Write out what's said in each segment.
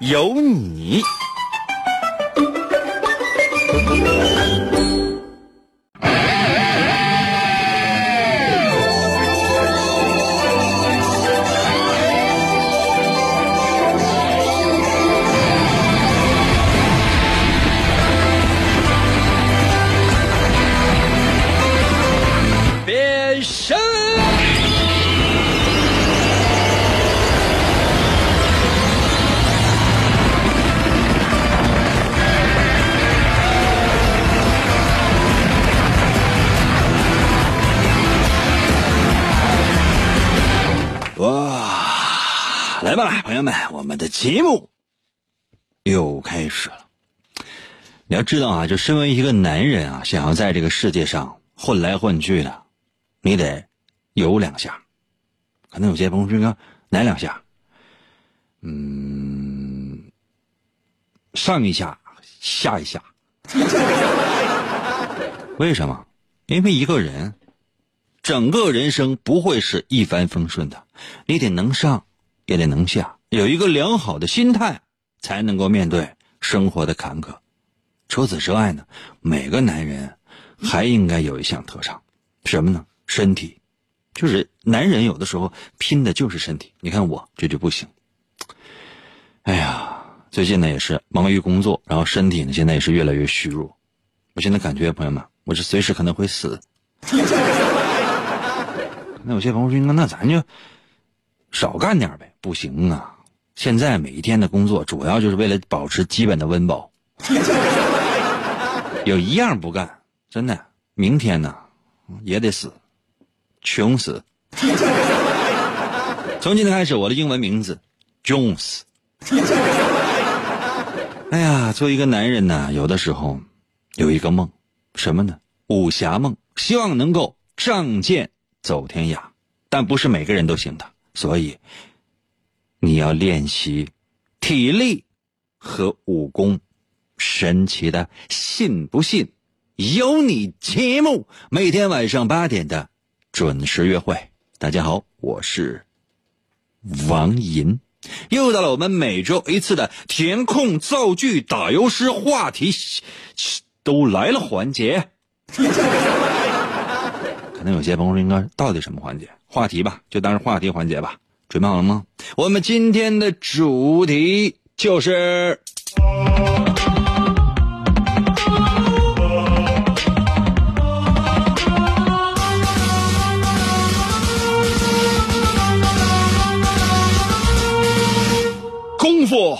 有你。节目又开始了。你要知道啊，就身为一个男人啊，想要在这个世界上混来混去的，你得有两下。可能有些朋友说哪两下？嗯，上一下，下一下。为什么？因为一个人整个人生不会是一帆风顺的，你得能上，也得能下，有一个良好的心态，才能够面对生活的坎坷。除此之外呢，每个男人还应该有一项特长，什么呢？身体，就是男人有的时候拼的就是身体。你看我这就不行。哎呀，最近呢也是忙于工作，然后身体呢现在也是越来越虚弱。我现在感觉，朋友们，我是随时可能会死。那有些朋友说：“那咱就少干点呗。”不行啊！现在每一天的工作主要就是为了保持基本的温饱。有一样不干，真的，明天呢也得死，穷死。从今天开始，我的英文名字 Jones。哎呀，作为一个男人呢，有的时候有一个梦，什么呢？武侠梦，希望能够仗剑走天涯，但不是每个人都行的，所以你要练习体力和武功。神奇的，信不信？有你节目，每天晚上八点的准时约会。大家好，我是王银，又到了我们每周一次的填空造句打油诗话题都来了环节。可能有些朋友说，应该到底什么环节？话题吧，就当是话题环节吧。准备好了吗？我们今天的主题就是。功夫。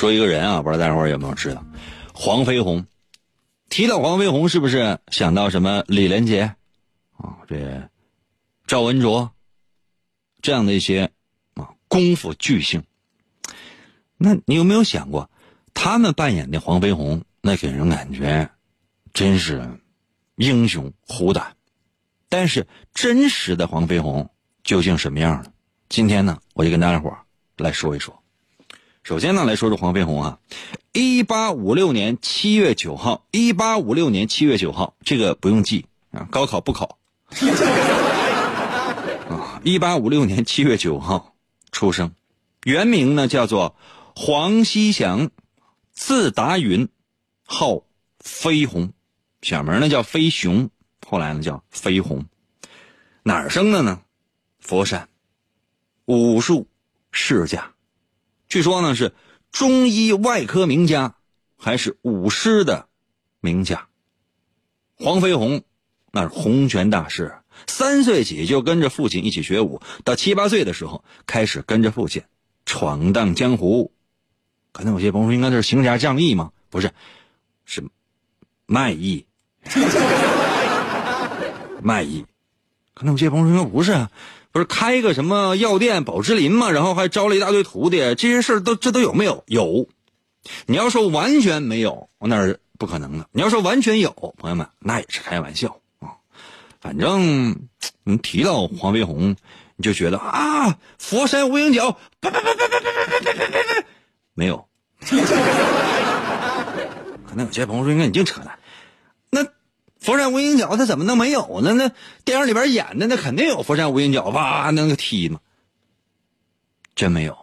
说一个人啊，不知道大伙有没有知道，黄飞鸿。提到黄飞鸿，是不是想到什么李连杰啊？这赵文卓。这样的一些啊功夫巨星，那你有没有想过，他们扮演的黄飞鸿，那给人感觉真是英雄虎胆。但是真实的黄飞鸿究竟什么样呢？今天呢，我就跟大家伙来说一说。首先呢，来说说黄飞鸿啊，一八五六年七月九号，一八五六年七月九号，这个不用记啊，高考不考。啊一八五六年七月九号出生，原名呢叫做黄希祥，字达云，号飞鸿，小名呢叫飞熊，后来呢叫飞鸿。哪儿生的呢？佛山，武术世家，据说呢是中医外科名家，还是武师的名家。黄飞鸿那是洪拳大师。三岁起就跟着父亲一起学武，到七八岁的时候开始跟着父亲闯荡江湖。可能有些朋友，应该是行侠仗义吗？不是，是卖艺。卖艺。可能有些朋友说，应该不是啊，不是开个什么药店宝芝林嘛，然后还招了一大堆徒弟，这些事儿都这都有没有？有。你要说完全没有，那是不可能的。你要说完全有，朋友们，那也是开玩笑啊。反正你提到黄飞鸿，你就觉得啊，佛山无影脚，啪啪啪啪啪啪啪啪啪啪，没有。可能有些朋友说，应该你净扯淡。佛山无影脚他怎么能没有呢？那电影里边演的那肯定有佛山无影脚，哇，那个踢嘛，真没有。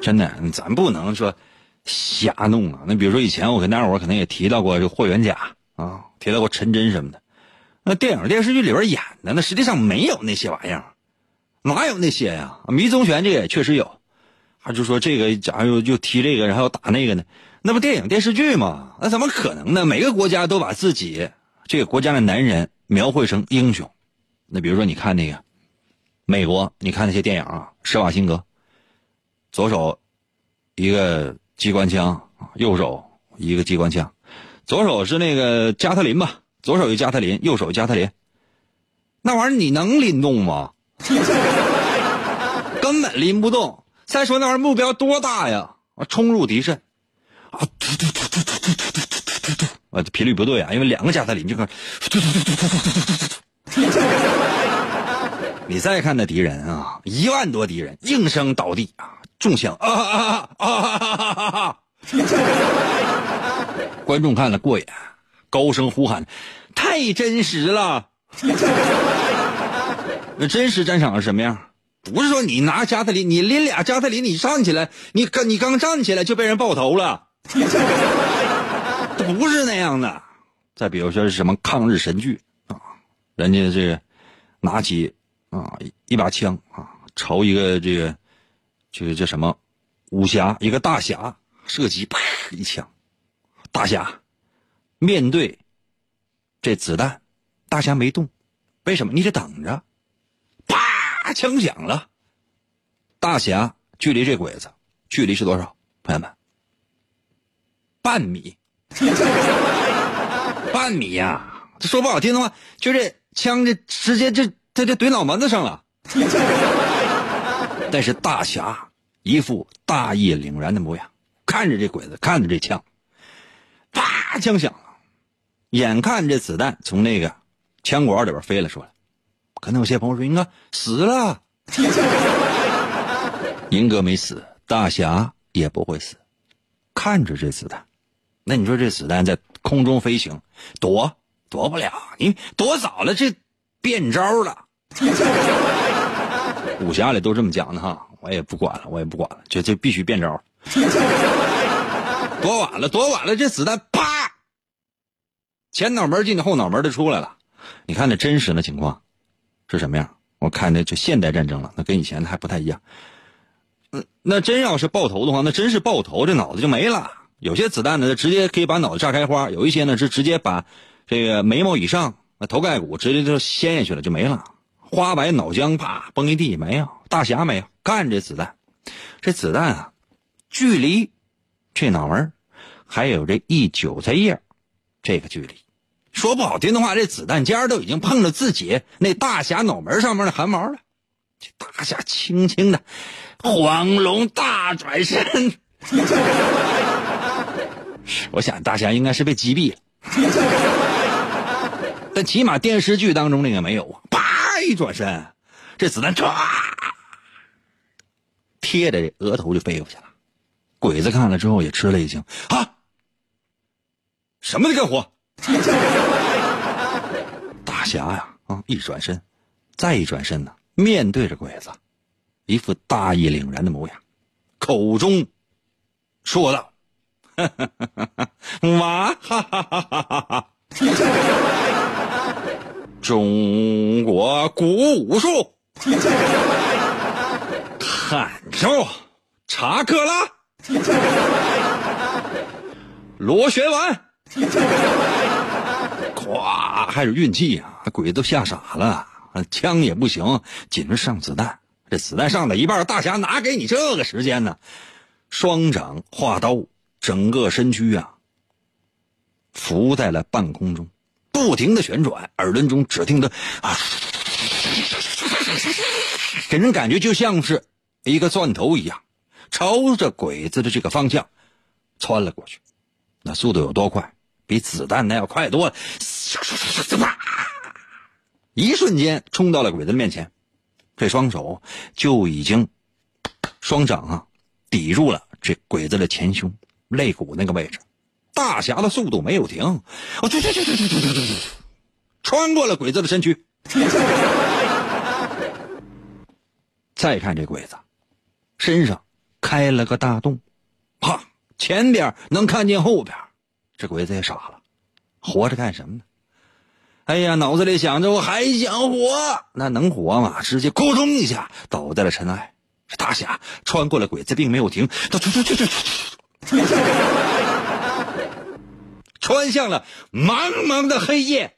真的，咱不能说瞎弄啊。那比如说以前我跟大伙可能也提到过这霍元甲啊，提到过陈真什么的。那电影电视剧里边演的，那实际上没有那些玩意儿，哪有那些呀？迷踪拳这个也确实有，他就说这个假如就踢这个，然后打那个呢，那不电影电视剧吗？那怎么可能呢？每个国家都把自己这个国家的男人描绘成英雄。那比如说你看那个美国，你看那些电影啊，施瓦辛格。左手一个机关枪，右手一个机关枪，左手是那个加特林吧？左手一加特林，右手加特林，那玩意儿你能拎动吗？根本拎不动。再说那玩意儿目标多大呀？冲入敌阵，突突突突突突突突突突，啊，频率不对啊，因为两个加特林就开始突突突突突突突突突。你再看那敌人啊，一万多敌人应声倒地啊。中枪啊啊啊啊啊！观众看了过瘾，高声呼喊：“太真实了！”那真实战场是什么样？不是说你拿加特林，你拎俩加特林，你站起来，你刚你刚站起来就被人爆头了，不是那样的。再比如说是什么抗日神剧啊，人家这拿起啊一把枪啊，朝一个这个。这个叫什么？武侠一个大侠射击，啪一枪，大侠面对这子弹，大侠没动，为什么？你得等着，啪枪响了，大侠距离这鬼子距离是多少？朋友们，半米，半米呀！这说不好听的话，就这枪，这直接这这就怼脑门子上了。但是大侠一副大义凛然的模样，看着这鬼子，看着这枪，啪，枪响了，眼看这子弹从那个枪管里边飞了出来，可能有些朋友说：“应该死了。”银哥没死，大侠也不会死，看着这子弹，那你说这子弹在空中飞行，躲躲不了，你躲早了，这变招了。武侠里都这么讲的哈，我也不管了，我也不管了，这这必须变招。躲晚了，躲晚了，这子弹啪，前脑门进去，后脑门就出来了。你看那真实的情况是什么样？我看那就现代战争了，那跟以前的还不太一样。嗯，那真要是爆头的话，那真是爆头，这脑子就没了。有些子弹呢，直接可以把脑子炸开花；有一些呢，是直接把这个眉毛以上头盖骨直接就掀下去了，就没了。花白脑浆啪崩一地，没有大侠没有，干这子弹，这子弹啊，距离这脑门还有这一韭菜叶这个距离，说不好听的话，这子弹尖都已经碰到自己那大侠脑门上面的汗毛了。这大侠轻轻的，黄龙大转身，我想大侠应该是被击毙了，但起码电视剧当中那个没有啊，啪。一转身，这子弹唰贴着额头就飞过去了。鬼子看了之后也吃了一惊啊！什么的干活？大侠呀啊！一转身，再一转身呢，面对着鬼子，一副大义凛然的模样，口中说道：“娃哈哈哈哈哈哈！” 中国古武术，汉州查克拉，螺旋丸，咵还是运气啊，鬼都吓傻了，枪也不行，紧着上子弹。这子弹上了一半，大侠哪给你这个时间呢？双掌画刀，整个身躯啊浮在了半空中，不停的旋转，耳轮中只听得啊，给人感觉就像是一个钻头一样，朝着鬼子的这个方向窜了过去。那速度有多快？比子弹那要快多了，一瞬间冲到了鬼子的面前。这双手就已经双掌啊，抵住了这鬼子的前胸肋骨那个位置。大侠的速度没有停，哦，去去去去去去去，穿过了鬼子的身躯。再看这鬼子，身上开了个大洞，哈，前边能看见后边。这鬼子也傻了，活着干什么呢？哎呀，脑子里想着我还想活，那能活吗？直接咕咚一下倒在了尘埃。这大侠穿过了鬼子，并没有停，他突突突突突，穿向了茫茫的黑夜。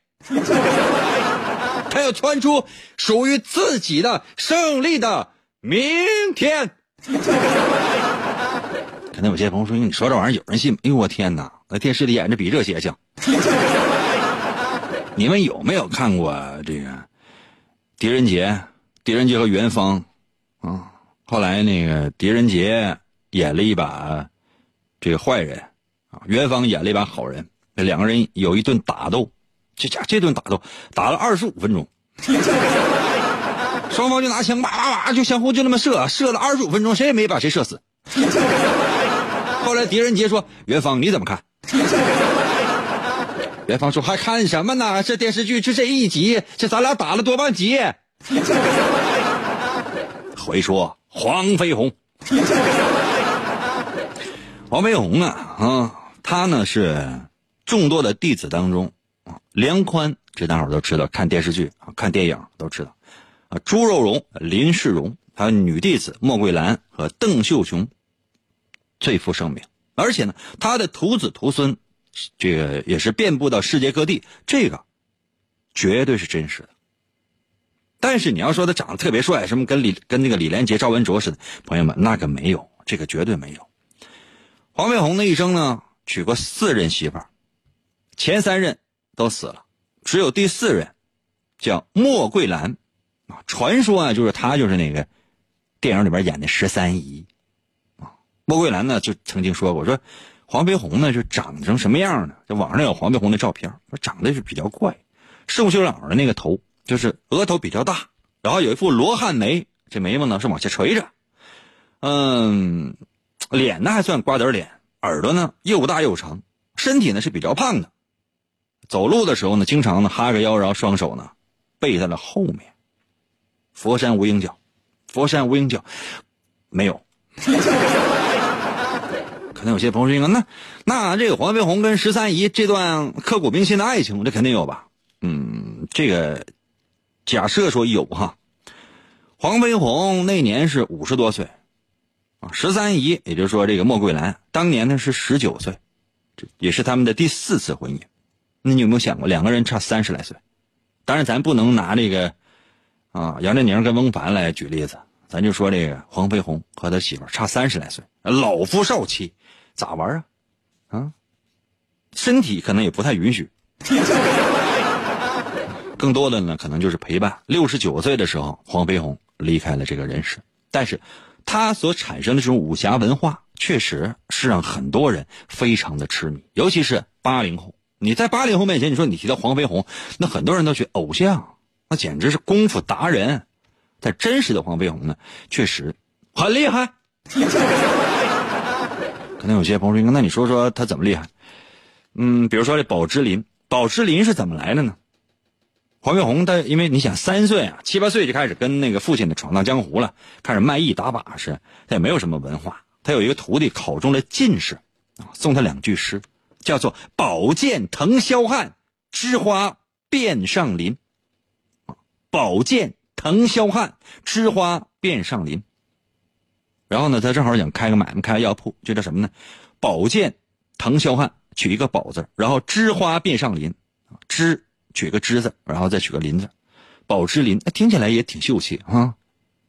他要穿出属于自己的胜利的明天。可能有些朋友说：“你说这玩意儿有人信吗？”哎呦我天哪，那电视里演着比这邪性。你们有没有看过这个《狄仁杰》？狄仁杰和元芳，啊，后来那个狄仁杰演了一把这个坏人，啊，元芳演了一把好人。这两个人有一顿打斗，这家这顿打斗打了二十五分钟，双方就拿枪叭叭叭就相互就那么射，射了二十五分钟，谁也没把谁射死。后来狄仁杰说：“元芳你怎么看？” 元芳说：“还看什么呢？这电视剧就这一集，这咱俩打了多半集。”回说黄飞鸿，黄飞鸿啊啊，他呢是众多的弟子当中啊，梁宽这大伙都知道，看电视剧啊，看电影都知道啊。朱肉荣、林世荣，还有女弟子莫桂兰和邓秀琼，最负盛名。而且呢，他的徒子徒孙。这个也是遍布到世界各地，这个绝对是真实的。但是你要说他长得特别帅，什么跟李跟那个李连杰、赵文卓似的，朋友们那个没有，这个绝对没有。黄飞鸿的一生呢，娶过四任媳妇儿，前三任都死了，只有第四任叫莫桂兰啊。传说啊，就是他就是那个电影里边演的十三姨啊。莫桂兰呢，就曾经说过说。黄飞鸿呢，就长成什么样呢？这网上有黄飞鸿的照片，说长得是比较怪，瘦修老的那个头，就是额头比较大，然后有一副罗汉眉，这眉毛呢是往下垂着，嗯，脸呢还算瓜子脸，耳朵呢又大又长，身体呢是比较胖的，走路的时候呢，经常呢哈个腰，然后双手呢背在了后面。佛山无影脚，佛山无影脚，没有。可能有些朋友说：“那那这个黄飞鸿跟十三姨这段刻骨铭心的爱情，这肯定有吧？”嗯，这个假设说有哈。黄飞鸿那年是五十多岁，啊，十三姨也就是说这个莫桂兰当年呢是十九岁，这也是他们的第四次婚姻。那你有没有想过，两个人差三十来岁？当然，咱不能拿这个啊杨振宁跟翁凡来举例子，咱就说这个黄飞鸿和他媳妇差三十来岁，老夫少妻。咋玩啊？啊，身体可能也不太允许。更多的呢，可能就是陪伴。六十九岁的时候，黄飞鸿离开了这个人世。但是，他所产生的这种武侠文化，确实是让很多人非常的痴迷。尤其是八零后，你在八零后面前，你说你提到黄飞鸿，那很多人都觉得偶像，那简直是功夫达人。但真实的黄飞鸿呢，确实很厉害。可能有些朋友说：“那你说说他怎么厉害？”嗯，比如说这宝芝林，宝芝林是怎么来的呢？黄飞鸿他因为你想三岁啊，七八岁就开始跟那个父亲的闯荡江湖了，开始卖艺打把式，他也没有什么文化。他有一个徒弟考中了进士，啊，送他两句诗，叫做“宝剑腾霄汉，枝花遍上林”。宝剑腾霄汉，枝花遍上林。然后呢，他正好想开个买卖，开个药铺，就叫什么呢？宝剑腾霄汉，取一个宝字，然后枝花遍上林，芝取个芝字，然后再取个林字，宝芝林，听起来也挺秀气啊。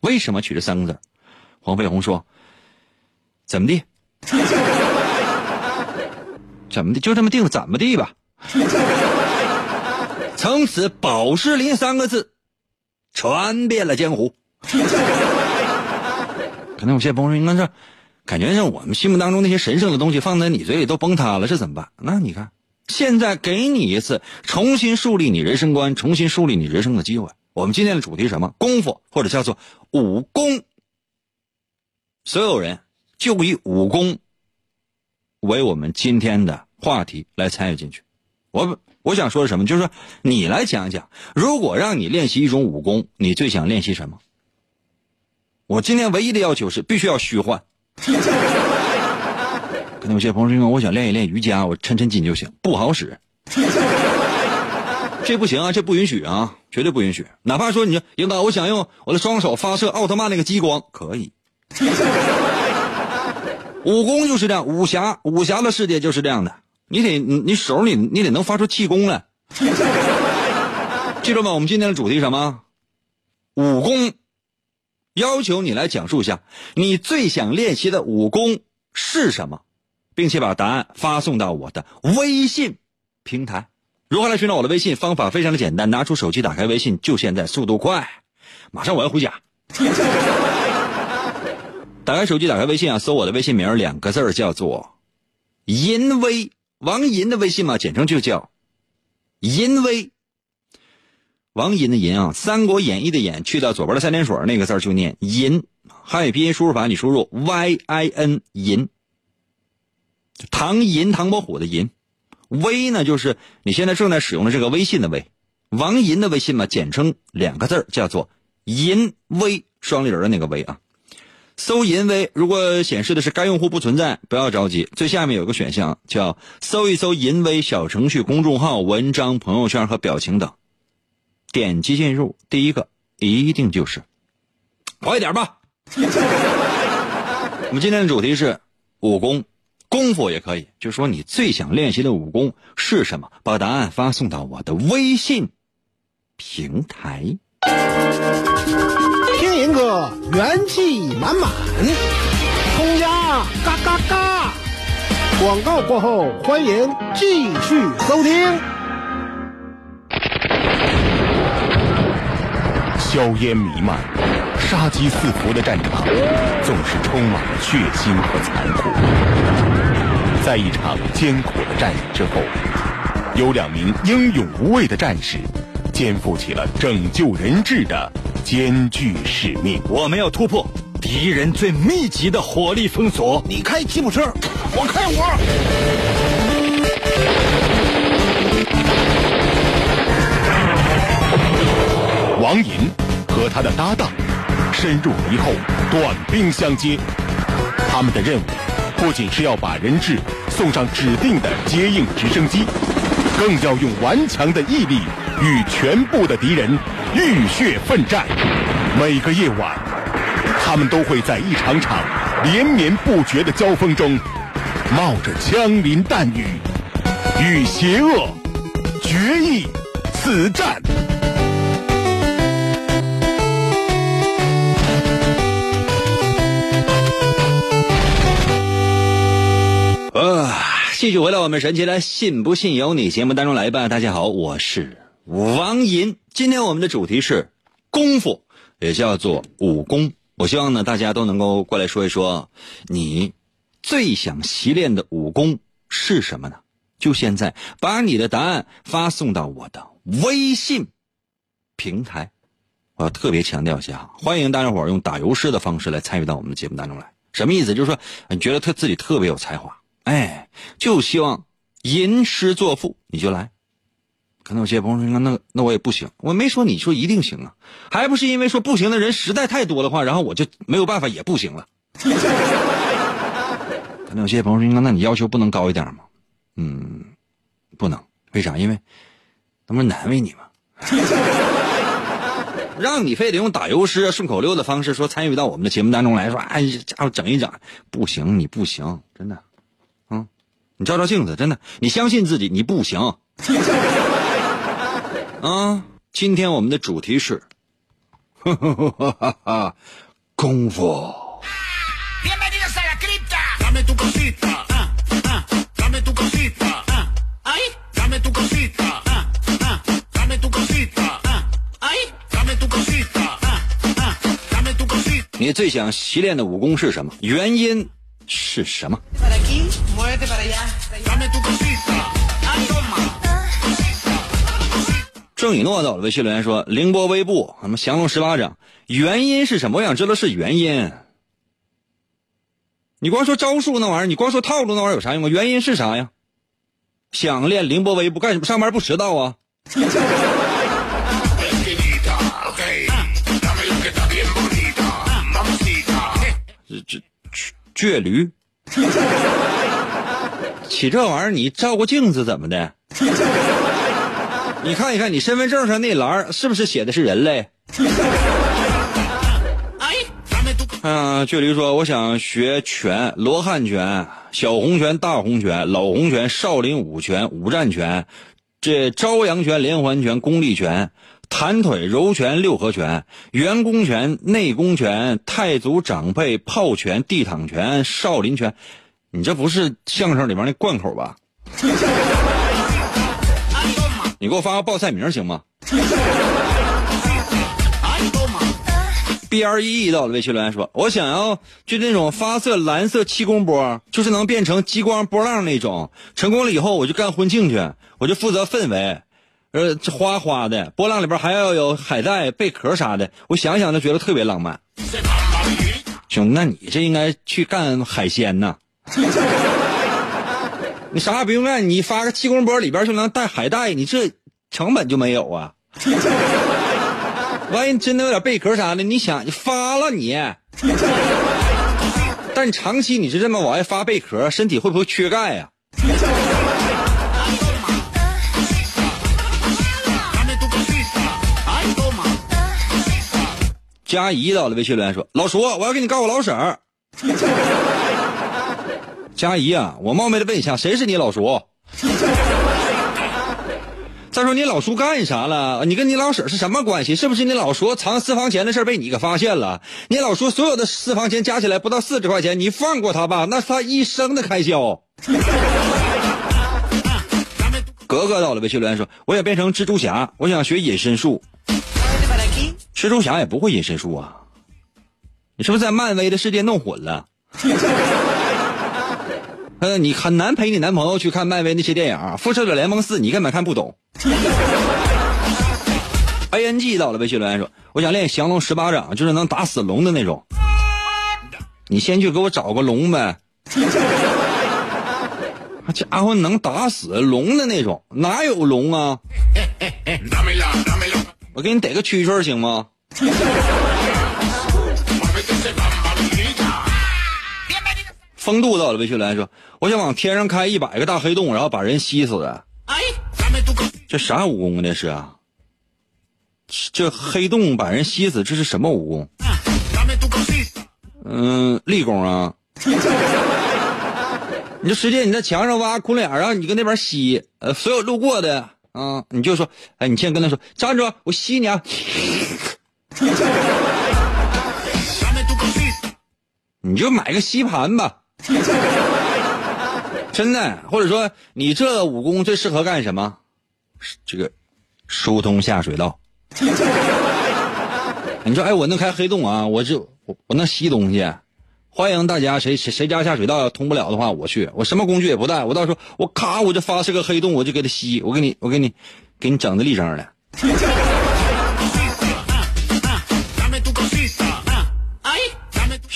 为什么取这三个字？黄飞鸿说：“怎么地？怎么的？就这么定了，怎么地吧。”从此，宝芝林三个字传遍了江湖。可能有些朋友说：“应该是感觉像我们心目当中那些神圣的东西放在你嘴里都崩塌了，这怎么办？”那你看，现在给你一次重新树立你人生观、重新树立你人生的机会。我们今天的主题什么？功夫，或者叫做武功。所有人就以武功为我们今天的话题来参与进去。我我想说的什么？就是说，你来讲讲，如果让你练习一种武功，你最想练习什么？我今天唯一的要求是必须要虚幻。有些朋友说，我想练一练瑜伽，我抻抻筋就行，不好使。这不行啊，这不允许啊，绝对不允许。哪怕说你英哥，我想用我的双手发射奥特曼那个激光，可以。武功就是这样，武侠武侠的世界就是这样的。你得你手你你得能发出气功来。记住吗？我们今天的主题什么？武功。要求你来讲述一下你最想练习的武功是什么，并且把答案发送到我的微信平台。如何来寻找我的微信？方法非常的简单，拿出手机打开微信，就现在，速度快，马上我要回家。打开手机，打开微信啊，搜我的微信名，两个字叫做“淫威”，王银的微信嘛，简称就叫“淫威”。王银的银啊，《三国演义》的演去掉左边的三点水那个字就念银。汉语拼音输入法你输入 y i n 银。唐寅唐伯虎的寅。微呢就是你现在正在使用的这个微信的微。王寅的微信嘛，简称两个字叫做银微，双立人的那个微啊。搜银微，如果显示的是该用户不存在，不要着急，最下面有个选项叫搜一搜银微小程序、公众号、文章、朋友圈和表情等，点击进入，第一个一定就是快点吧。我们今天的主题是武功，功夫也可以，就说你最想练习的武功是什么？把答案发送到我的微信平台。听银哥元气满满，冲呀嘎嘎嘎！广告过后，欢迎继续收听。硝烟弥漫、杀机四伏的战场，总是充满了血腥和残酷。在一场艰苦的战役之后，有两名英勇无畏的战士。肩负起了拯救人质的艰巨使命。我们要突破敌人最密集的火力封锁。你开吉普车，我开我。王银和他的搭档深入敌后，短兵相接。他们的任务不仅是要把人质送上指定的接应直升机，更要用顽强的毅力。与全部的敌人浴血奋战，每个夜晚，他们都会在一场场连绵不绝的交锋中，冒着枪林弹雨，与邪恶决一死战。继续回到我们神奇的“信不信由你”节目当中来吧。大家好，我是。王银，今天我们的主题是功夫，也叫做武功。我希望呢，大家都能够过来说一说，你最想习练的武功是什么呢？就现在，把你的答案发送到我的微信平台。我要特别强调一下，欢迎大家伙用打油诗的方式来参与到我们的节目当中来。什么意思？就是说，你觉得他自己特别有才华，哎，就希望吟诗作赋，你就来。可能有些朋友说：“那那我也不行。”我没说你说一定行啊，还不是因为说不行的人实在太多的话，然后我就没有办法也不行了。可能有些朋友说：“那你要求不能高一点吗？”嗯，不能，为啥？因为那不是难为你吗？让你非得用打油诗、顺口溜的方式说参与到我们的节目当中来说，哎，家伙整一整，不行，你不行，真的，你照照镜子，真的，你相信自己，你不行。啊，今天我们的主题是，哈哈哈哈哈，功夫。你最想习练的武功是什么？原因是什么？郑雨诺的微信留言说：“凌波微步，什么降龙十八掌？原因是什么？我想知道是原因。你光说招数那玩意儿，你光说套路那玩意儿有啥用啊？原因是啥呀？想练凌波微步干什么？上班不迟到啊？这这倔驴。”起这玩意儿你照过镜子怎么的？你看一看你身份证上那栏儿是不是写的是人类.啊，距离说：“我想学拳，罗汉拳、小红拳、大红拳、老红拳、少林五拳、五战拳，这朝阳拳、连环拳、功力拳、弹腿、柔拳、六合拳、圆弓拳、内功拳、太祖掌背、炮拳、地躺拳、少林拳。你这不是相声里边那贯口吧？你给我发个报菜名行吗？B R E E 到了微信留言说：“我想要就那种发射蓝色气功波，就是能变成激光波浪那种。成功了以后，我就干婚庆去，我就负责氛围，呃，这花花的波浪里边还要有海带、贝壳啥的，我想想就觉得特别浪漫。兄，那你这应该去干海鲜呐。你啥也不用干，你发个气功波里边就能带海带，你这成本就没有啊。万一真的有点贝壳啥的，你想你发了你，但长期你是这么往外发贝壳，身体会不会缺钙呀、Dame tu cosita. Ay, toma. 佳怡到了微信留言说：“老叔，我要给你告我老婶儿。”佳怡啊，我冒昧的问一下，谁是你老叔？再说你老叔干啥了？你跟你老婶是什么关系？是不是你老叔藏私房钱的事被你给发现了？你老叔所有的私房钱加起来不到四十块钱，你放过他吧，那是他一生的开销。格格到了微信留言说：“我想变成蜘蛛侠，我想学隐身术。蜘蛛侠也不会隐身术啊，你是不是在漫威的世界弄混了？呃，你很难陪你男朋友去看漫威那些电影，《复仇者联盟四》你根本看不懂。A N G 到了微信留言说：“我想练降龙十八掌，就是能打死龙的那种。你先去给我找个龙呗。那 家伙能打死龙的那种，哪有龙啊？我给你逮个蛐蛐行吗？”风度到了魏秀兰说：“我想往天上开一百个大黑洞，然后把人吸死.这啥武功啊？这是啊？这黑洞把人吸死，这是什么武功.嗯，立功啊！你就直接你在墙上挖窟窿眼儿，然后你搁那边吸，呃，所有路过的啊，你就说，哎，你先跟他说，站住，我吸你啊.你就买个吸盘吧，真的，或者说你这武功最适合干什么？这个疏通下水道。你说，哎，我能开黑洞啊，我就我我能吸东西。欢迎大家，谁谁谁家下水道要通不了的话，我去，我什么工具也不带，我到时候我咔我就发射个黑洞，我就给它吸，我给你我给你给你整的立正的。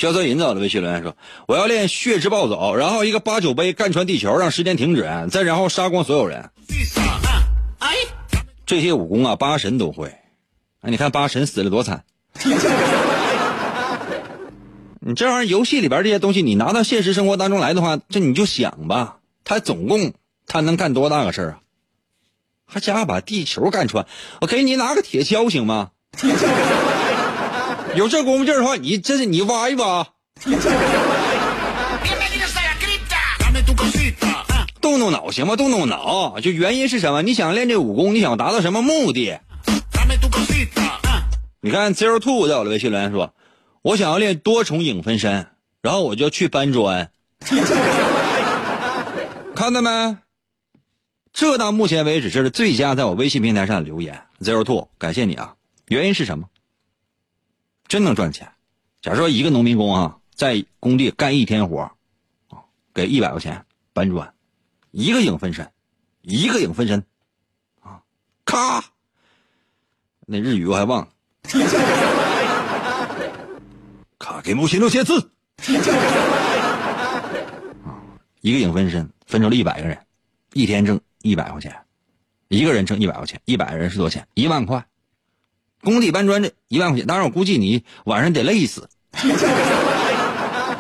萧泽银走了微信留言说：“我要练血之暴走，然后一个八九杯干穿地球，让时间停止，再然后杀光所有人。这些武功啊，八神都会。哎，你看八神死了多惨。你这玩意儿，游戏里边这些东西，你拿到现实生活当中来的话，这你就想吧，他总共他能干多大个事儿啊？还家伙把地球干穿，我给你拿个铁锹行吗？铁锹有这功夫劲儿的话，你这是你挖一挖。动动脑行吗？动动脑，就原因是什么？你想练这武功，你想达到什么目的？你看 Zero Two 在我的微信留言说，我想要练多重影分身，然后我就去搬砖。看到没？这到目前为止这是最佳在我微信平台上的留言。Zero Two，感谢你啊！原因是什么？真能赚钱。假如说一个农民工啊，在工地干一天活啊，给一百块钱搬砖，一个影分身，一个影分身，啊，咔，那日语我还忘了。卡给木星六千字。啊，一个影分身分成了一百个人，一天挣一百块钱，一个人挣一百块钱，一百人是多少钱？一万块。工地搬砖这一万块钱，当然我估计你晚上得累死。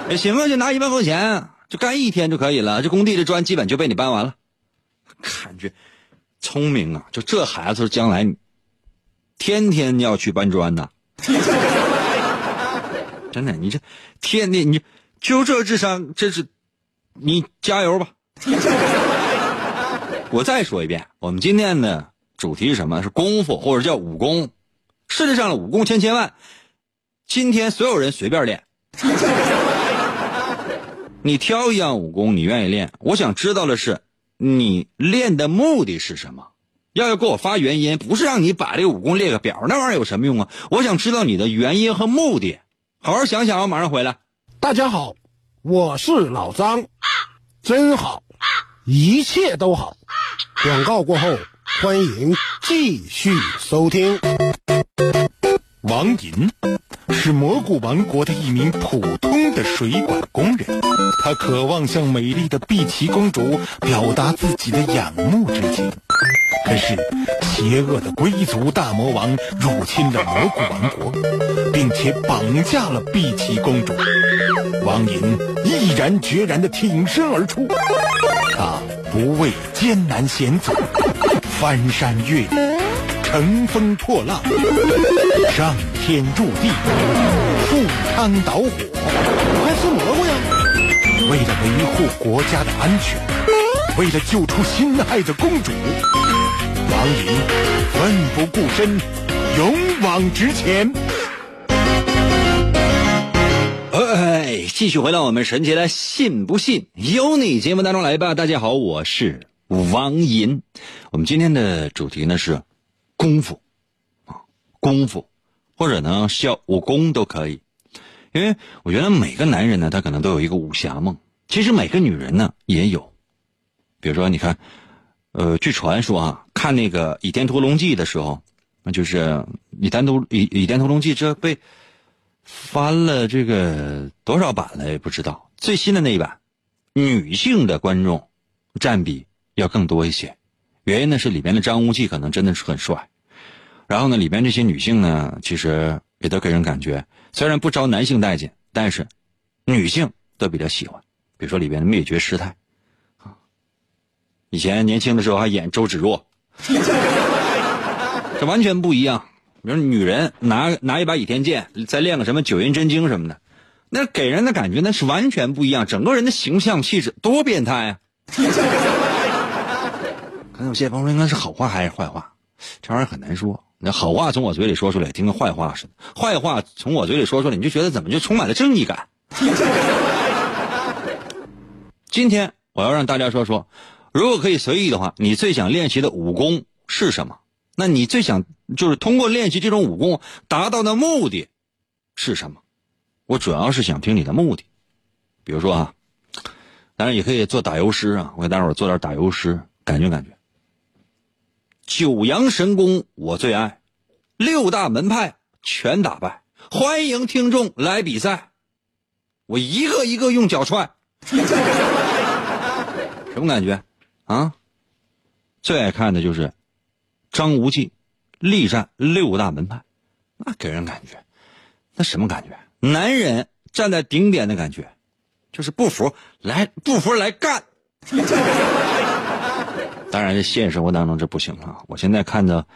也行啊，就拿一万块钱，就干一天就可以了。这工地的砖基本就被你搬完了，感觉聪明啊！就这孩子将来天天要去搬砖呐。真的，你这天天你就这智商，这是你加油吧！我再说一遍，我们今天的主题是什么？是功夫，或者叫武功。世界上的武功千千万，今天所有人随便练。你挑一样武功，你愿意练。我想知道的是，你练的目的是什么？要要给我发原因，不是让你把这个武功列个表，那玩意儿有什么用啊？我想知道你的原因和目的。好好想想，我马上回来。大家好，我是老张，真好，一切都好。广告过后，欢迎继续收听。王银是蘑菇王国的一名普通的水管工人，他渴望向美丽的碧琪公主表达自己的仰慕之情。可是，邪恶的龟族大魔王入侵了蘑菇王国，并且绑架了碧琪公主。王银毅然决然地挺身而出，他不畏艰难险阻，翻山越岭。乘风破浪，上天入地，赴汤蹈火，快吃蘑菇呀！为了维护国家的安全，为了救出心爱的公主，王银奋不顾身，勇往直前。哎，继续回到我们神奇的“信不信由你”节目当中来吧。大家好，我是王银。我们今天的主题呢是功夫啊，功夫，或者呢叫武功都可以。因为我觉得每个男人呢，他可能都有一个武侠梦，其实每个女人呢也有。比如说，你看，呃，据传说啊，看那个《倚天屠龙记》的时候，那就是《倚天屠倚倚天屠龙记》这被翻了这个多少版了也不知道。最新的那一版，女性的观众占比要更多一些。原因呢是里边的张无忌可能真的是很帅，然后呢里边这些女性呢，其实也都给人感觉虽然不招男性待见，但是女性都比较喜欢。比如说里边的灭绝师太，啊，以前年轻的时候还演周芷若，这完全不一样。比如女人拿拿一把倚天剑，再练个什么九阴真经什么的，那给人的感觉那是完全不一样，整个人的形象气质多变态啊！可能有些朋友说应该是好话还是坏话，这玩意儿很难说。那好话从我嘴里说出来，听跟坏话似的；坏话从我嘴里说出来，你就觉得怎么就充满了正义感。今天我要让大家说说，如果可以随意的话，你最想练习的武功是什么？那你最想就是通过练习这种武功达到的目的是什么？我主要是想听你的目的。比如说啊，当然也可以做打油诗啊，我给大伙做点打油诗，感觉感觉。九阳神功我最爱，六大门派全打败，欢迎听众来比赛，我一个一个用脚踹，什么感觉？啊？最爱看的就是张无忌力战六大门派，那给人感觉，那什么感觉？男人站在顶点的感觉，就是不服来不服来干。当然，这现实生活当中这不行啊！我现在看着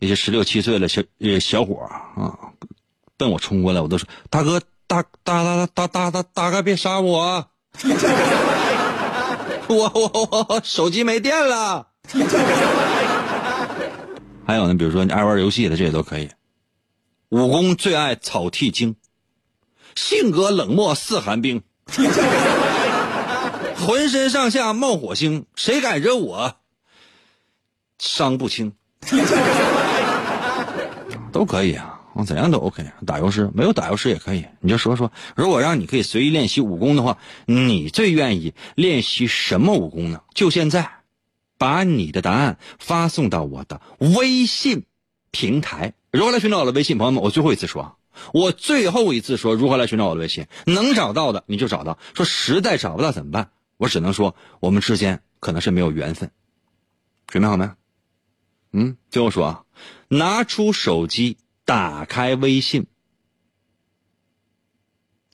一些十六七岁的小小伙啊，奔我冲过来，我都说：“大哥，大大大大大大大哥，别杀我！”我我我我手机没电了。还有呢，比如说你爱玩游戏的，这也都可以。武功最爱草剃精，性格冷漠似寒冰，浑身上下冒火星，谁敢惹我，伤不轻。都可以啊，怎样都 OK。打油诗没有打油诗也可以，你就说说，如果让你可以随意练习武功的话，你最愿意练习什么武功呢？就现在，把你的答案发送到我的微信平台。如何来寻找我的微信？朋友们，我最后一次说，我最后一次说如何来寻找我的微信，能找到的你就找到，说实在找不到怎么办？我只能说我们之间可能是没有缘分。准备好没？嗯，听我说啊，拿出手机，打开微信，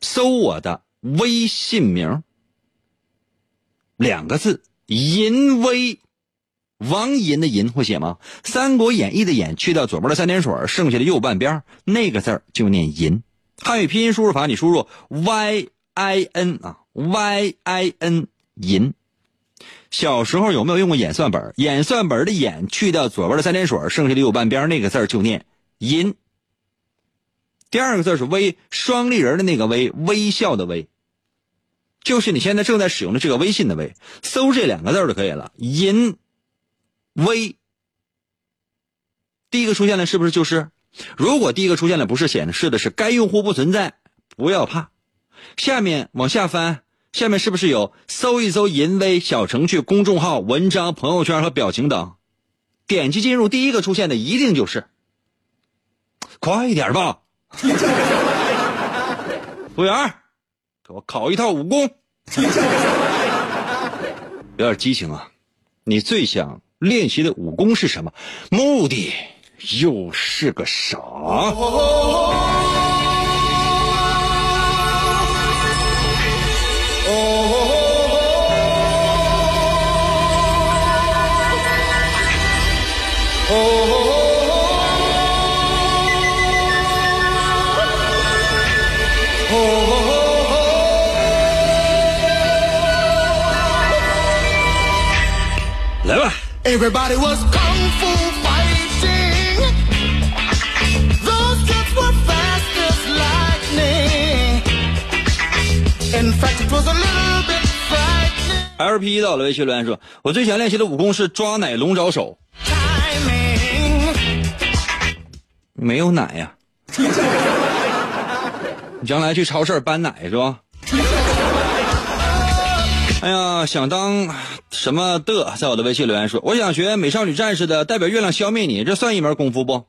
搜我的微信名，两个字，淫威。王银的银会写吗？《三国演义》的演去掉左边的三点水，剩下的右半边那个字就念银。汉语拼音输入法，你输入 y i n 啊，y i n 银。小时候有没有用过演算本？演算本的演去掉左边的三点水，剩下的右半边那个字就念银。第二个字是微，双立人的那个微，微笑的微，就是你现在正在使用的这个微信的微，搜这两个字就可以了。银。微，第一个出现的是不是就是？如果第一个出现的不是显示的是该用户不存在，不要怕。下面往下翻，下面是不是有搜一搜“淫威”小程序、公众号、文章、朋友圈和表情等？点击进入，第一个出现的一定就是。快一点吧，服务员，给我考一套武功。有点激情啊！你最想？练习的武功是什么？目的又是个啥？Everybody was kung fu fighting. Those kids were fast as lightning. In fact, it was a little bit frightening. LP 到了微信留言说：“我最想练习的武功是抓奶龙爪手。没有奶呀、你将来去超市搬奶是吧？哎呀，想当什么的，在我的微信留言说，我想学美少女战士的代表月亮消灭你，这算一门功夫不？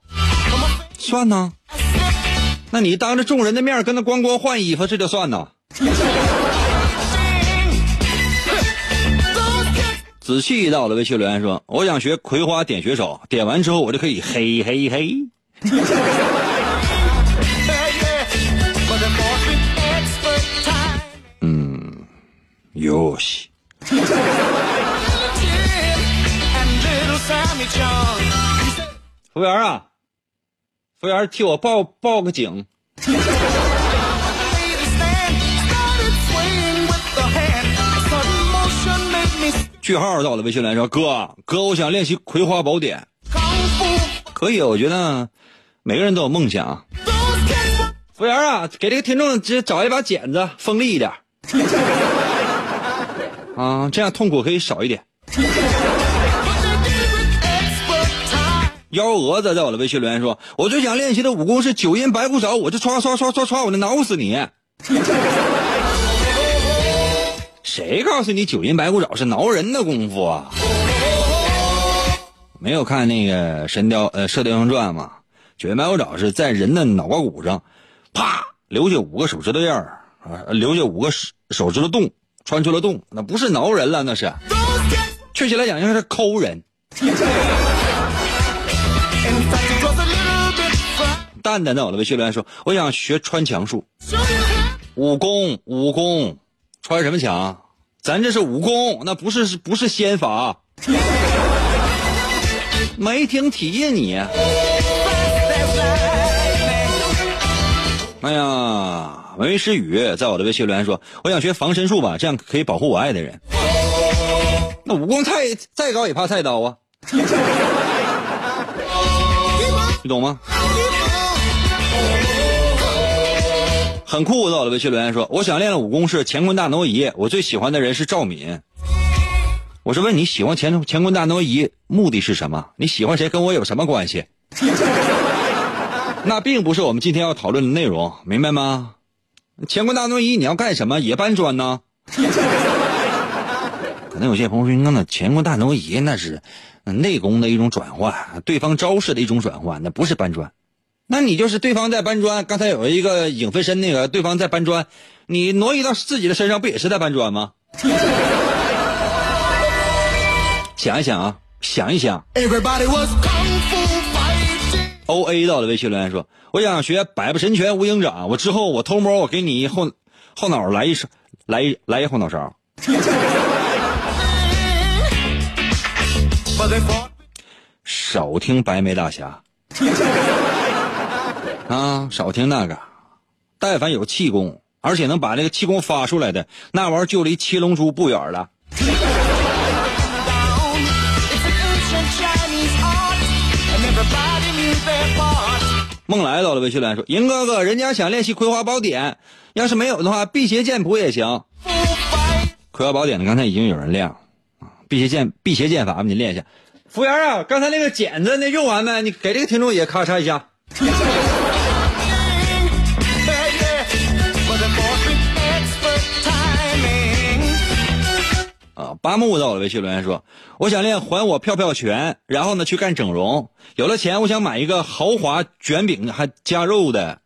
算呢。那你当着众人的面跟他光光换衣服，这就算呐。Those kids 子气到了微信留言说，我想学葵花点穴手，点完之后我就可以嘿嘿嘿。哟西。服务员啊，服务员替我报报个警。句号到了，微信来说：“哥，哥，我想练习《葵花宝典》。”可以，我觉得每个人都有梦想。服务员啊，给这个听众直接找一把剪子，锋利一点。啊，这样痛苦可以少一点。幺蛾子在我的微信留言说，我最想练习的武功是九阴白骨爪，我就唰唰唰唰唰，我就挠死你。谁告诉你九阴白骨爪是挠人的功夫啊？没有看那个《神雕》呃《射雕英雄传》吗？九阴白骨爪是在人的脑瓜骨上，啪留下五个手指头印儿啊，留下五个手手指头洞，穿出了洞那不是挠人了那是。确切来讲应该是抠人。蛋蛋在我的微信留言说我想学穿墙术。武功武功。穿什么墙？咱这是武功那不是不是仙法。没听题呀你。哎呀。为时雨在我的微信留言说，我想学防身术吧，这样可以保护我爱的人。那武功再再高也怕菜刀啊，你懂吗？很酷的，我的微信留言说，我想练的武功是乾坤大挪移，我最喜欢的人是赵敏。我是问你喜欢乾乾坤大挪移目的是什么？你喜欢谁跟我有什么关系？那并不是我们今天要讨论的内容，明白吗？乾坤大挪移你要干什么？也搬砖呢？可能有些朋友说，那那乾坤大挪移那是内功的一种转换，对方招式的一种转换，那不是搬砖。那你就是对方在搬砖，刚才有一个影分身，那个对方在搬砖，你挪移到自己的身上，不也是在搬砖吗？想一想啊，想一想。Everybody was kung fu. O A 到了微信留言说：“我想学百步神拳无影掌，我之后我偷摸我给你后后脑来一勺，来一来一后脑勺。少听白眉大侠啊，少听那个。但凡有气功，而且能把那个气功发出来的，那玩意儿就离七龙珠不远了。梦来到了微信来说：银哥哥，人家想练习《葵花宝典》，要是没有的话，辟邪剑谱也行。葵花宝典呢，刚才已经有人练了啊。辟邪剑辟邪剑法，你练一下。服务员啊，刚才那个剪子那用完没？你给这个听众也咔嚓一下。八木到了微信留言说：“我想练还我票票拳，然后呢去干整容。有了钱，我想买一个豪华卷饼，还加肉的。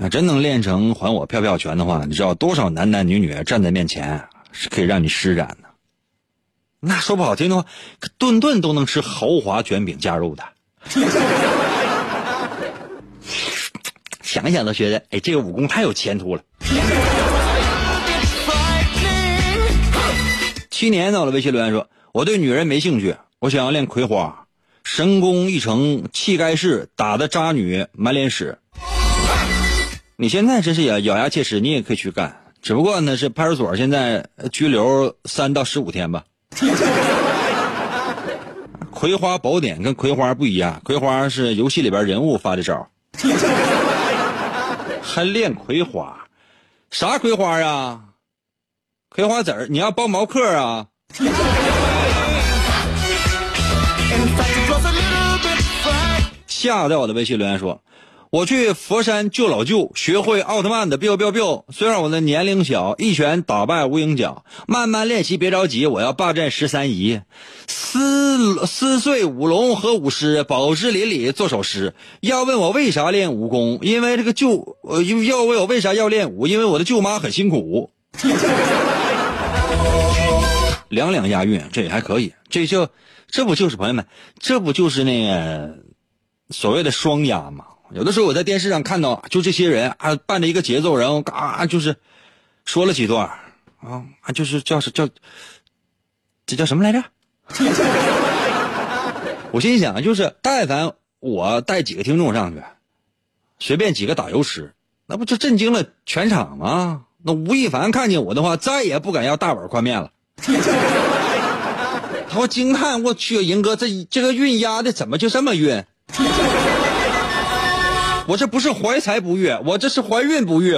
啊，真能练成还我票票拳的话，你知道多少男男女女站在面前是可以让你施展的？那说不好听的话，顿顿都能吃豪华卷饼加肉的。想想都觉得，哎，这个武功太有前途了。七年到了，微信留言说：“我对女人没兴趣，我想要练葵花，神功一成，气盖世，打的渣女满脸屎。”你现在真是咬咬牙切齿，你也可以去干，只不过呢是派出所现在拘留三到十五天吧。葵花宝典跟葵花不一样，葵花是游戏里边人物发的招，还练葵花，啥葵花啊？葵花籽儿，你要包毛嗑啊？吓掉我的微信留言说：“我去佛山救老舅，学会奥特曼的 biu biu biu。虽然我的年龄小，一拳打败无影脚，慢慢练习，别着急，我要霸占十三姨。撕撕碎舞龙和舞狮，宝芝林里做首诗。要问我为啥练武功？因为这个舅，呃，要问我为啥要练武？因为我的舅妈很辛苦。两两押韵，这也还可以。这就这不就是朋友们，这不就是那个所谓的双押吗？有的时候我在电视上看到，就这些人啊，伴着一个节奏，然后嘎就是说了几段啊，啊就是叫是叫这叫什么来着？我心想，就是但凡我带几个听众上去，随便几个打油诗，那不就震惊了全场吗？那吴亦凡看见我的话，再也不敢要大碗宽面了。他会惊叹：“我去，银哥，这这个运压的怎么就这么运？我这不是怀才不遇，我这是怀孕不遇。”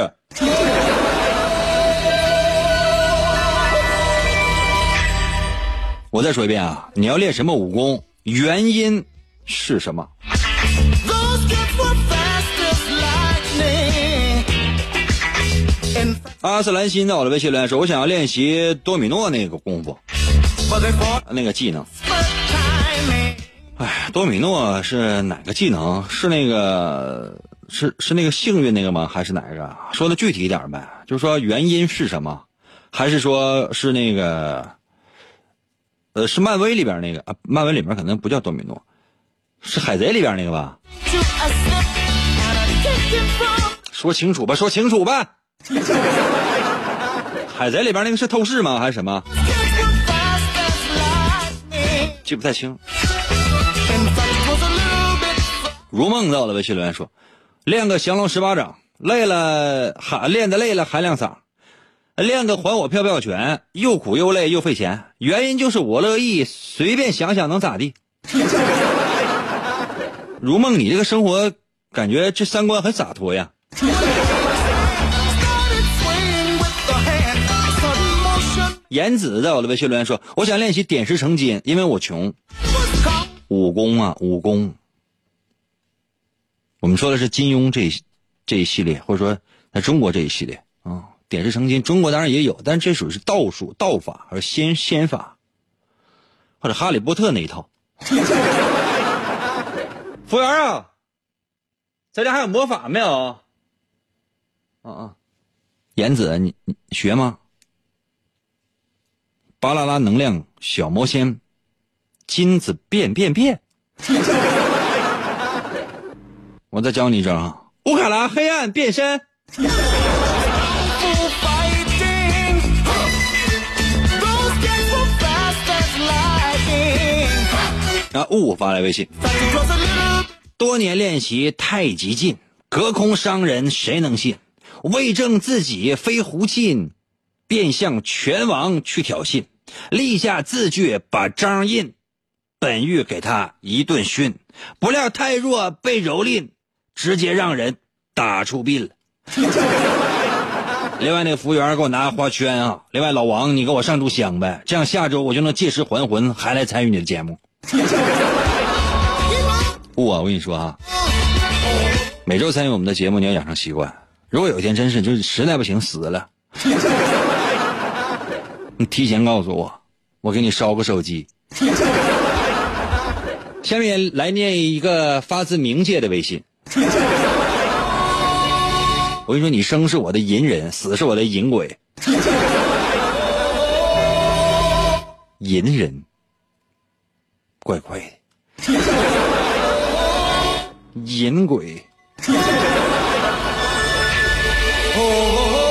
我再说一遍啊，你要练什么武功，原因是什么？阿斯兰辛在我的微信里说：“我想要练习多米诺那个功夫，那个技能。哎，多米诺是哪个技能？是那个是是那个幸运那个吗？还是哪个？说的具体一点呗，就是说原因是什么？还是说是那个？呃，是漫威里边那个啊？漫威里面可能不叫多米诺，是海贼里边那个吧？说清楚吧，说清楚吧。海贼里边那个是透视吗？还是什么？记不太清。如梦到了微信留言说，练个降龙十八掌，累了喊练的累了喊两嗓，练个还我票票拳，又苦又累又费钱，原因就是我乐意，随便想想能咋地。如梦，你这个生活感觉这三观很洒脱呀。颜子在我的微信留言说：“我想练习点石成金，因为我穷。武功啊，武功。我们说的是金庸这这一系列，或者说在中国这一系列啊，点石成金，中国当然也有，但这属于是道术、道法和仙仙法，或者哈利波特那一套。服务员啊，咱家还有魔法没有？啊啊，颜子，你你学吗？巴啦啦能量小魔仙，金子变变变。我再教你一招啊，乌卡拉黑暗变身。然后雾发来微信，多年练习太极劲，隔空伤人谁能信？为证自己非胡沁，便向拳王去挑衅，立下字据把章印，本欲给他一顿训，不料太弱被蹂躏，直接让人打出殡了。另外那服务员给我拿花圈啊！另外老王你给我上炷香呗，这样下周我就能借尸还魂，还来参与你的节目。不，我跟你说啊，每周参与我们的节目你要养成习惯。如果有一天真是就是实在不行死了，你提前告诉我，我给你烧个手机。下面来念一个发自冥界的微信。我跟你说，你生是我的淫人，死是我的淫鬼。淫人，怪怪的。淫鬼。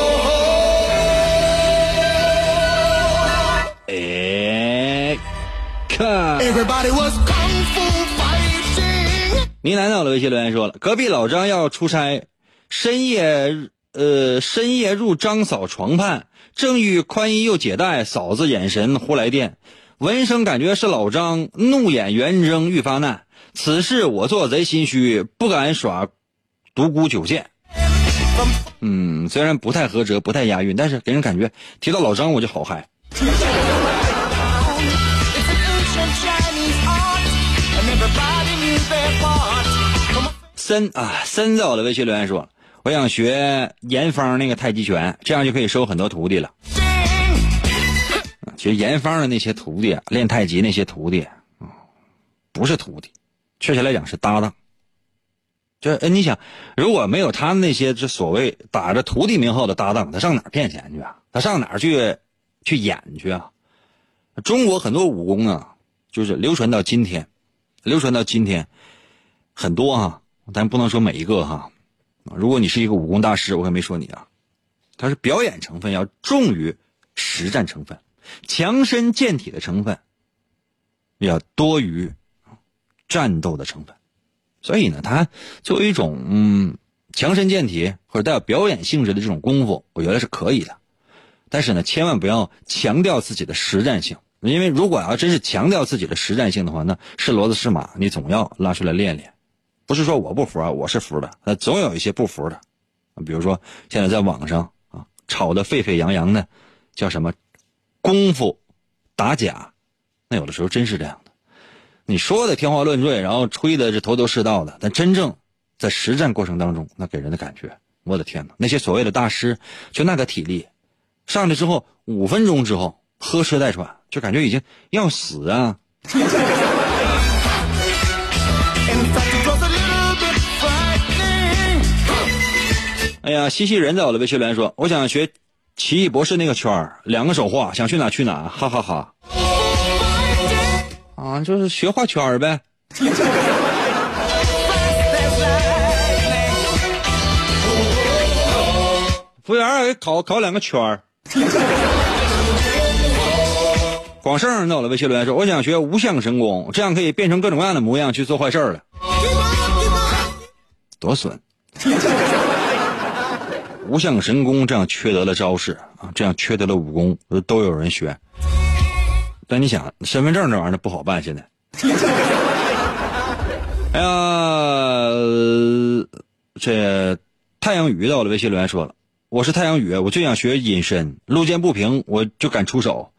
看。Everybody was kung fu fighting. 倪楠在我的微信留言说了，隔壁老张要出差，深夜呃深夜入张嫂床畔，正欲宽衣又解带，嫂子眼神忽来电，闻声感觉是老张，怒眼圆睁欲发难。此事我做贼心虚，不敢耍独孤九剑。嗯，虽然不太合辙，不太押韵，但是给人感觉提到老张我就好嗨。森啊，森在我的微信留言说，我想学严方那个太极拳，这样就可以收很多徒弟了。其实严方的那些徒弟，练太极那些徒弟啊，不是徒弟，确切来讲是搭档。就呃，你想，如果没有他那些这所谓打着徒弟名号的搭档，他上哪儿骗钱去啊？他上哪儿去去演去啊？中国很多武功啊，就是流传到今天，流传到今天，很多哈，咱不能说每一个哈。如果你是一个武功大师，我可没说你啊，它是表演成分要重于实战成分，强身健体的成分要多于战斗的成分。所以呢，它作为一种嗯强身健体或者带有表演性质的这种功夫，我觉得是可以的。但是呢，千万不要强调自己的实战性，因为如果要真是强调自己的实战性的话，那是骡子是马，你总要拉出来练练。不是说我不服啊，我是服的，那总有一些不服的。比如说现在在网上啊吵得沸沸扬扬的，叫什么功夫打假，那有的时候真是这样的。你说的天花乱坠，然后吹的是头头是道的，但真正在实战过程当中，那给人的感觉，我的天哪！那些所谓的大师，就那个体力，上来之后五分钟之后喝吃带喘，就感觉已经要死啊！哎呀，西西人在我的微信留言说，我想学奇异博士那个圈儿，两个手画，想去哪去哪，哈哈哈啊，就是学画圈儿呗。服务员给烤烤两个圈儿。广胜在我的微信留言说，我想学无相神功，这样可以变成各种各样的模样去做坏事儿了，多损！无相神功这样缺德的招式啊，这样缺德的武功都有人学。但你想，身份证这玩意儿不好办，现在。哎呀，这太阳雨到了，微信留言说了，我是太阳雨，我最想学隐身，路见不平我就敢出手，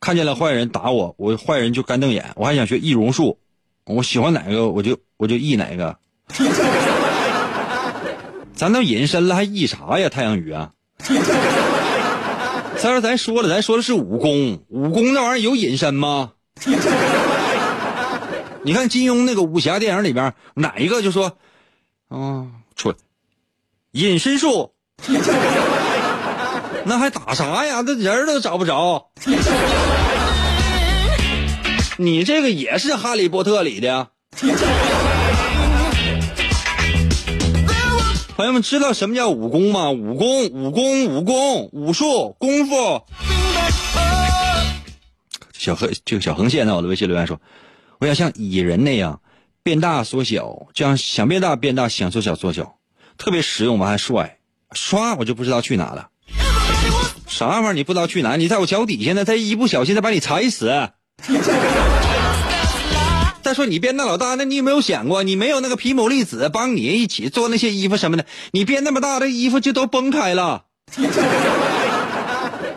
看见了坏人打我，我坏人就干瞪眼，我还想学易容术，我喜欢哪个我就我就易哪个。咱都隐身了，还易啥呀？太阳雨啊！再说咱说了，咱说的是武功，武功那玩意儿有隐身吗？你看金庸那个武侠电影里边，哪一个就说，啊，出来隐身术，那还打啥呀？那人都找不着。你这个也是《哈利波特》里的。朋友们知道什么叫武功吗？武功，武功，武功，武术，功夫。小横这个小横线在我的微信留言说，我想像蚁人那样变大缩小，这样想变大变大，想缩小缩小，特别实用，完还帅。刷我就不知道去哪了，啥玩意儿你不知道去哪？你在我脚底下呢，他一不小心他把你踩死。再说你变那老大，那你有没有想过，你没有那个皮姆粒子帮你一起做那些衣服什么的，你变那么大，这衣服就都崩开了。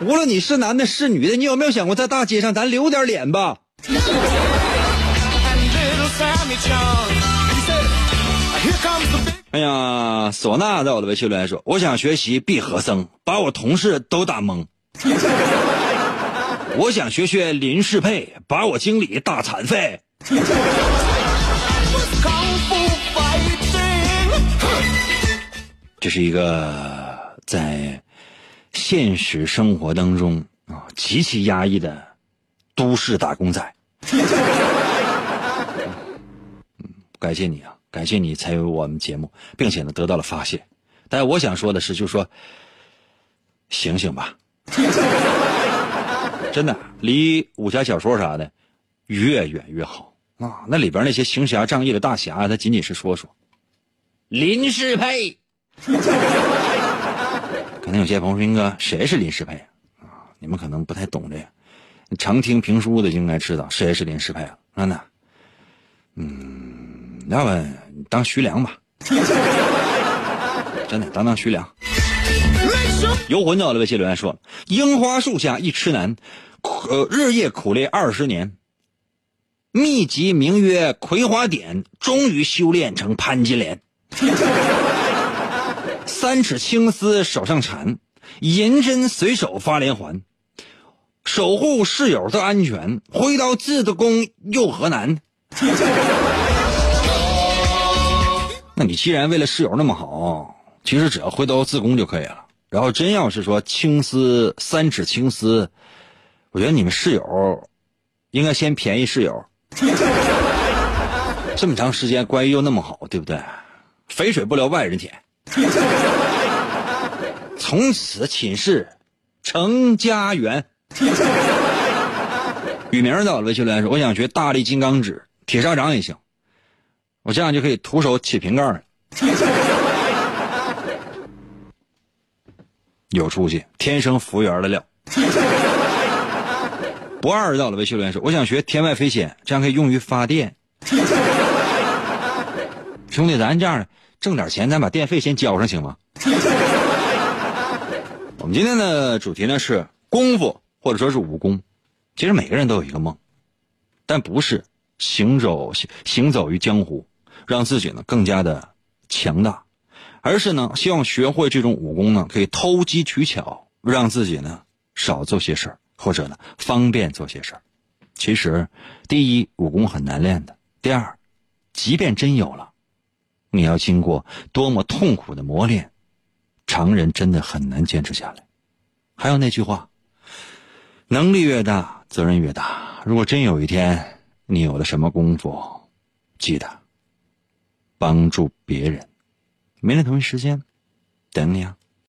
无论你是男的是女的，你有没有想过在大街上咱留点脸吧？哎呀，唢呐在我的微信留言说，我想学习闭合僧，把我同事都打懵。我想学学林适配，把我经理打残废。这是一个在现实生活当中啊极其压抑的都市打工仔。感谢你啊，感谢你参与我们节目，并且呢得到了发泄。但是我想说的是，就是说，醒醒吧，真的离武侠小说啥的越远越好啊！那里边那些行侠仗义的大侠，他仅仅是说说。林世佩，可能有些朋友说：“英哥，谁是林世佩啊？”你们可能不太懂这个，常听评书的应该知道谁是林世佩了。真的，嗯，要不你当徐良吧，真的当当徐良。游魂到了微信留言说：“樱花树下一痴男，呃，日夜苦练二十年，秘籍名曰葵花点，终于修炼成潘金莲。三尺青丝手上缠，银针随手发连环，守护室友的安全，挥刀自的弓又何难？那你既然为了室友那么好，其实只要挥刀自宫就可以了。然后真要是说青丝三尺青丝，我觉得你们室友应该先便宜室友。这么长时间关系又那么好，对不对？肥水不流外人田，从此寝室成家园。雨明到了微信留言说：“我想学大力金刚指，铁砂掌也行，我这样就可以徒手起瓶盖了。”有出息，天生服务员的料。不二到了微信留言说：“我想学天外飞仙，这样可以用于发电。”兄弟，咱这样挣点钱，咱把电费先交上行吗？我们今天的主题呢是功夫，或者说是武功。其实每个人都有一个梦，但不是行走行行走于江湖，让自己呢更加的强大，而是呢希望学会这种武功呢，可以偷机取巧，让自己呢少做些事儿，或者呢方便做些事儿。其实，第一，武功很难练的；第二，即便真有了。你要经过多么痛苦的磨练，常人真的很难坚持下来。还有那句话：能力越大，责任越大。如果真有一天你有了什么功夫，记得帮助别人。明天同一时间，等你啊。